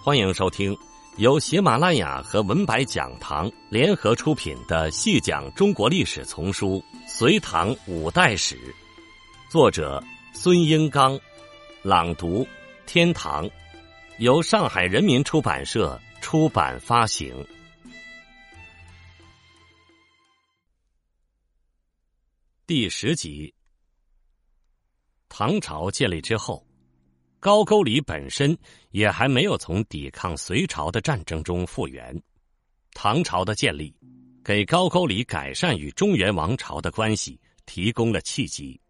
欢迎收听由喜马拉雅和文白讲堂联合出品的《细讲中国历史丛书·隋唐五代史》，作者孙英刚，朗读天堂，由上海人民出版社出版发行。第十集，唐朝建立之后。高句丽本身也还没有从抵抗隋朝的战争中复原，唐朝的建立给高句丽改善与中原王朝的关系提供了契机。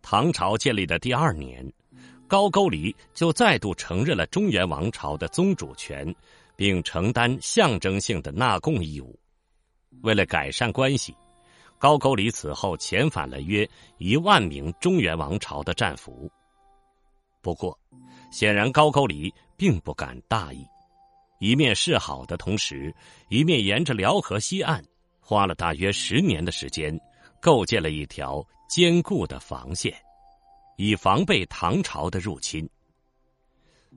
唐朝建立的第二年，高句丽就再度承认了中原王朝的宗主权，并承担象征性的纳贡义务。为了改善关系，高句丽此后遣返了约一万名中原王朝的战俘。不过，显然高句丽并不敢大意，一面示好的同时，一面沿着辽河西岸，花了大约十年的时间，构建了一条坚固的防线，以防备唐朝的入侵。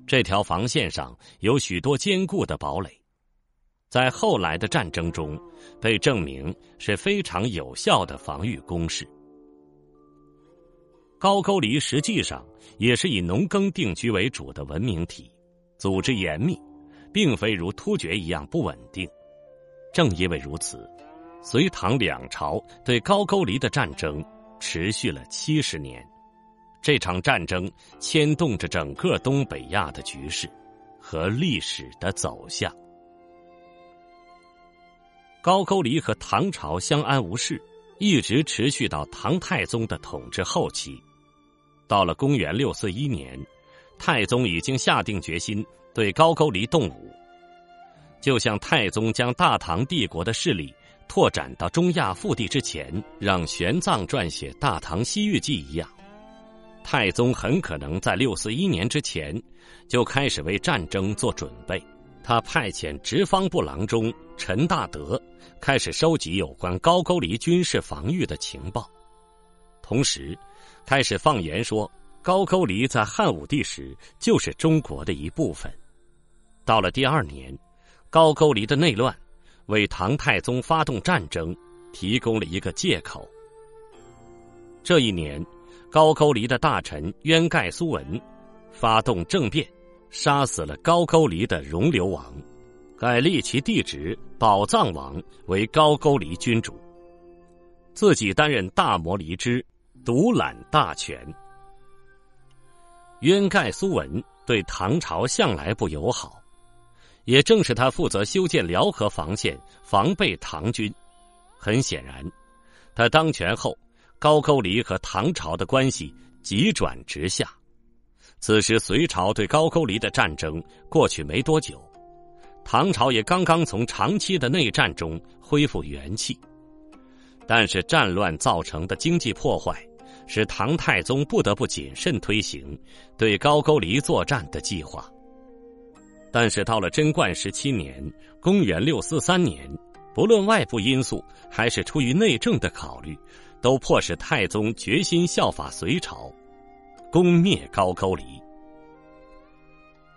这条防线上有许多坚固的堡垒，在后来的战争中，被证明是非常有效的防御工事。高句丽实际上也是以农耕定居为主的文明体，组织严密，并非如突厥一样不稳定。正因为如此，隋唐两朝对高句丽的战争持续了七十年。这场战争牵动着整个东北亚的局势和历史的走向。高句丽和唐朝相安无事，一直持续到唐太宗的统治后期。到了公元六四一年，太宗已经下定决心对高句丽动武，就像太宗将大唐帝国的势力拓展到中亚腹地之前，让玄奘撰写《大唐西域记》一样，太宗很可能在六四一年之前就开始为战争做准备。他派遣直方部郎中陈大德开始收集有关高句丽军事防御的情报，同时。开始放言说，高句丽在汉武帝时就是中国的一部分。到了第二年，高句丽的内乱为唐太宗发动战争提供了一个借口。这一年，高句丽的大臣渊盖苏文发动政变，杀死了高句丽的容留王，改立其弟侄宝藏王为高句丽君主，自己担任大摩离之。独揽大权。渊盖苏文对唐朝向来不友好，也正是他负责修建辽河防线，防备唐军。很显然，他当权后，高句丽和唐朝的关系急转直下。此时，隋朝对高句丽的战争过去没多久，唐朝也刚刚从长期的内战中恢复元气，但是战乱造成的经济破坏。使唐太宗不得不谨慎推行对高句丽作战的计划。但是到了贞观十七年（公元六四三年），不论外部因素还是出于内政的考虑，都迫使太宗决心效法隋朝，攻灭高句丽。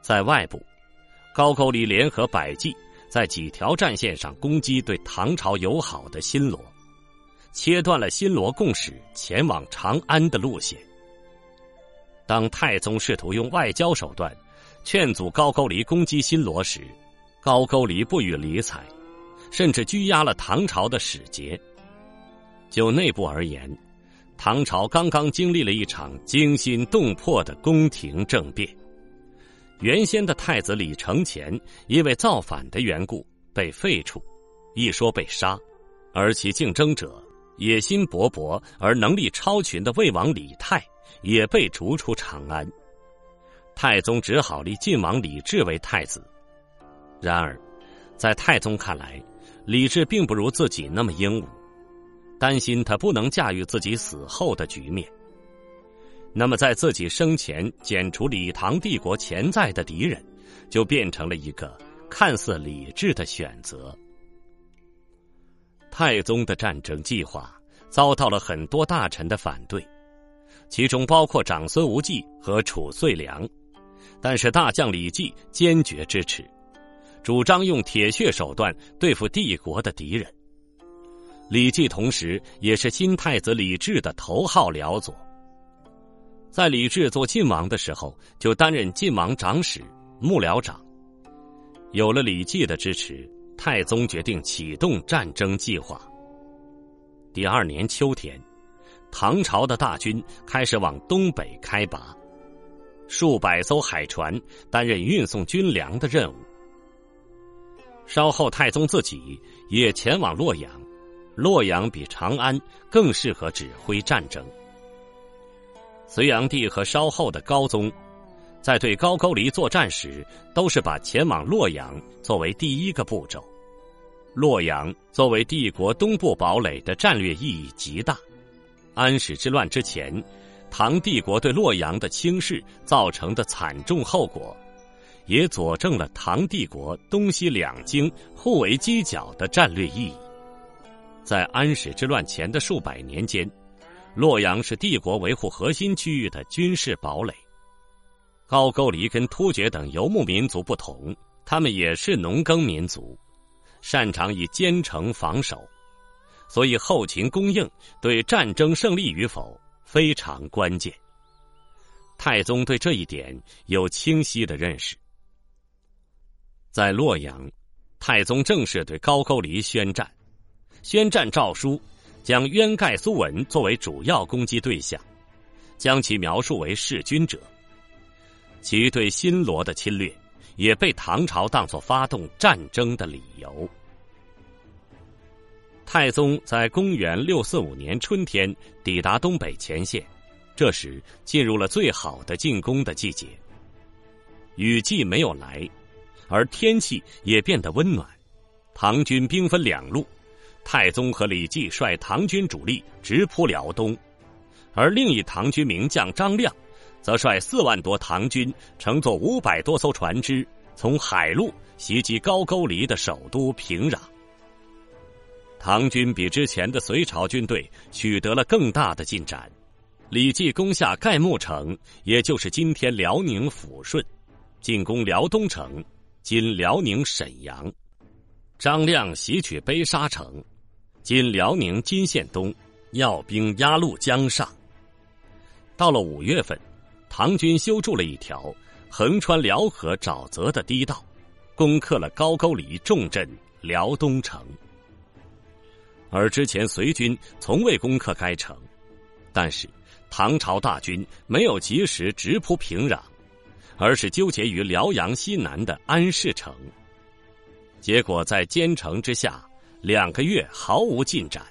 在外部，高句丽联合百济，在几条战线上攻击对唐朝友好的新罗。切断了新罗共使前往长安的路线。当太宗试图用外交手段劝阻高句丽攻击新罗时，高句丽不予理睬，甚至拘押了唐朝的使节。就内部而言，唐朝刚刚经历了一场惊心动魄的宫廷政变。原先的太子李承乾因为造反的缘故被废黜，一说被杀，而其竞争者。野心勃勃而能力超群的魏王李泰也被逐出长安，太宗只好立晋王李治为太子。然而，在太宗看来，李治并不如自己那么英武，担心他不能驾驭自己死后的局面。那么，在自己生前剪除李唐帝国潜在的敌人，就变成了一个看似理智的选择。太宗的战争计划遭到了很多大臣的反对，其中包括长孙无忌和褚遂良，但是大将李绩坚决支持，主张用铁血手段对付帝国的敌人。李绩同时也是新太子李治的头号僚佐，在李治做晋王的时候，就担任晋王长史、幕僚长。有了李绩的支持，太宗决定启动战争计划。第二年秋天，唐朝的大军开始往东北开拔，数百艘海船担任运送军粮的任务。稍后，太宗自己也前往洛阳。洛阳比长安更适合指挥战争。隋炀帝和稍后的高宗，在对高句丽作战时，都是把前往洛阳作为第一个步骤。洛阳作为帝国东部堡垒的战略意义极大。安史之乱之前，唐帝国对洛阳的轻视造成的惨重后果，也佐证了唐帝国东西两京互为犄角的战略意义。在安史之乱前的数百年间，洛阳是帝国维护核心区域的军事堡垒。高句丽跟突厥等游牧民族不同，他们也是农耕民族，擅长以坚城防守，所以后勤供应对战争胜利与否非常关键。太宗对这一点有清晰的认识。在洛阳，太宗正式对高句丽宣战。宣战诏书将渊盖苏文作为主要攻击对象，将其描述为弑君者。其对新罗的侵略也被唐朝当作发动战争的理由。太宗在公元六四五年春天抵达东北前线，这时进入了最好的进攻的季节。雨季没有来，而天气也变得温暖。唐军兵分两路。太宗和李绩率唐军主力直扑辽东，而另一唐军名将张亮，则率四万多唐军乘坐五百多艘船只，从海路袭击高句丽的首都平壤。唐军比之前的隋朝军队取得了更大的进展。李绩攻下盖木城，也就是今天辽宁抚顺，进攻辽东城（今辽宁沈阳）。张亮袭取悲沙城。今辽宁金县东，要兵压陆江上。到了五月份，唐军修筑了一条横穿辽河沼泽的堤道，攻克了高句丽重镇辽东城。而之前隋军从未攻克该城，但是唐朝大军没有及时直扑平壤，而是纠结于辽阳西南的安市城，结果在坚城之下。两个月毫无进展，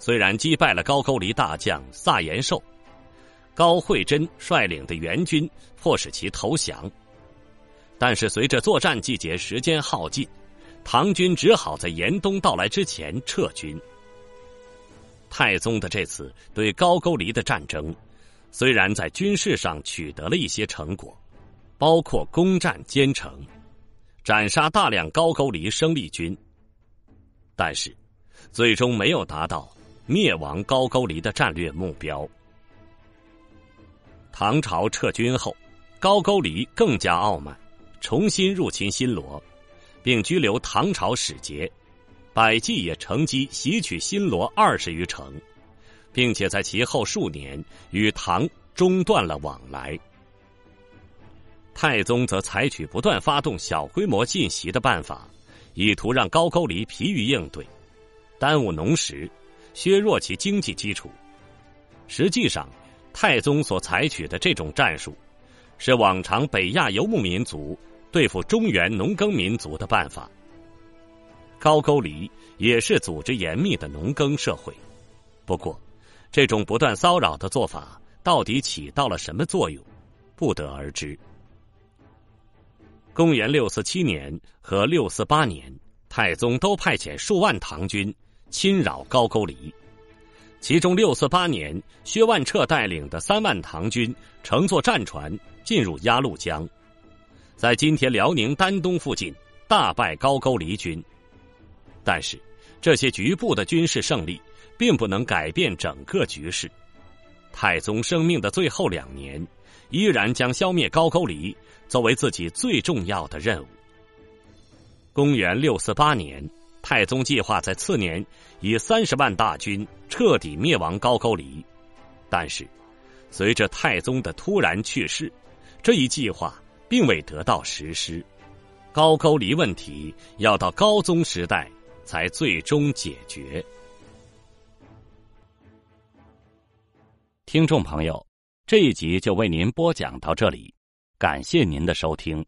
虽然击败了高句丽大将萨延寿，高慧贞率领的援军迫使其投降，但是随着作战季节时间耗尽，唐军只好在严冬到来之前撤军。太宗的这次对高句丽的战争，虽然在军事上取得了一些成果，包括攻占坚城，斩杀大量高句丽生力军。但是，最终没有达到灭亡高句丽的战略目标。唐朝撤军后，高句丽更加傲慢，重新入侵新罗，并拘留唐朝使节，百济也乘机袭取新罗二十余城，并且在其后数年与唐中断了往来。太宗则采取不断发动小规模进袭的办法。意图让高句丽疲于应对，耽误农时，削弱其经济基础。实际上，太宗所采取的这种战术，是往常北亚游牧民族对付中原农耕民族的办法。高句丽也是组织严密的农耕社会，不过，这种不断骚扰的做法到底起到了什么作用，不得而知。公元六四七年和六四八年，太宗都派遣数万唐军侵扰高句丽。其中六四八年，薛万彻带领的三万唐军乘坐战船进入鸭绿江，在今天辽宁丹东附近大败高句丽军。但是，这些局部的军事胜利并不能改变整个局势。太宗生命的最后两年，依然将消灭高句丽作为自己最重要的任务。公元六四八年，太宗计划在次年以三十万大军彻底灭亡高句丽，但是随着太宗的突然去世，这一计划并未得到实施。高句丽问题要到高宗时代才最终解决。听众朋友，这一集就为您播讲到这里，感谢您的收听。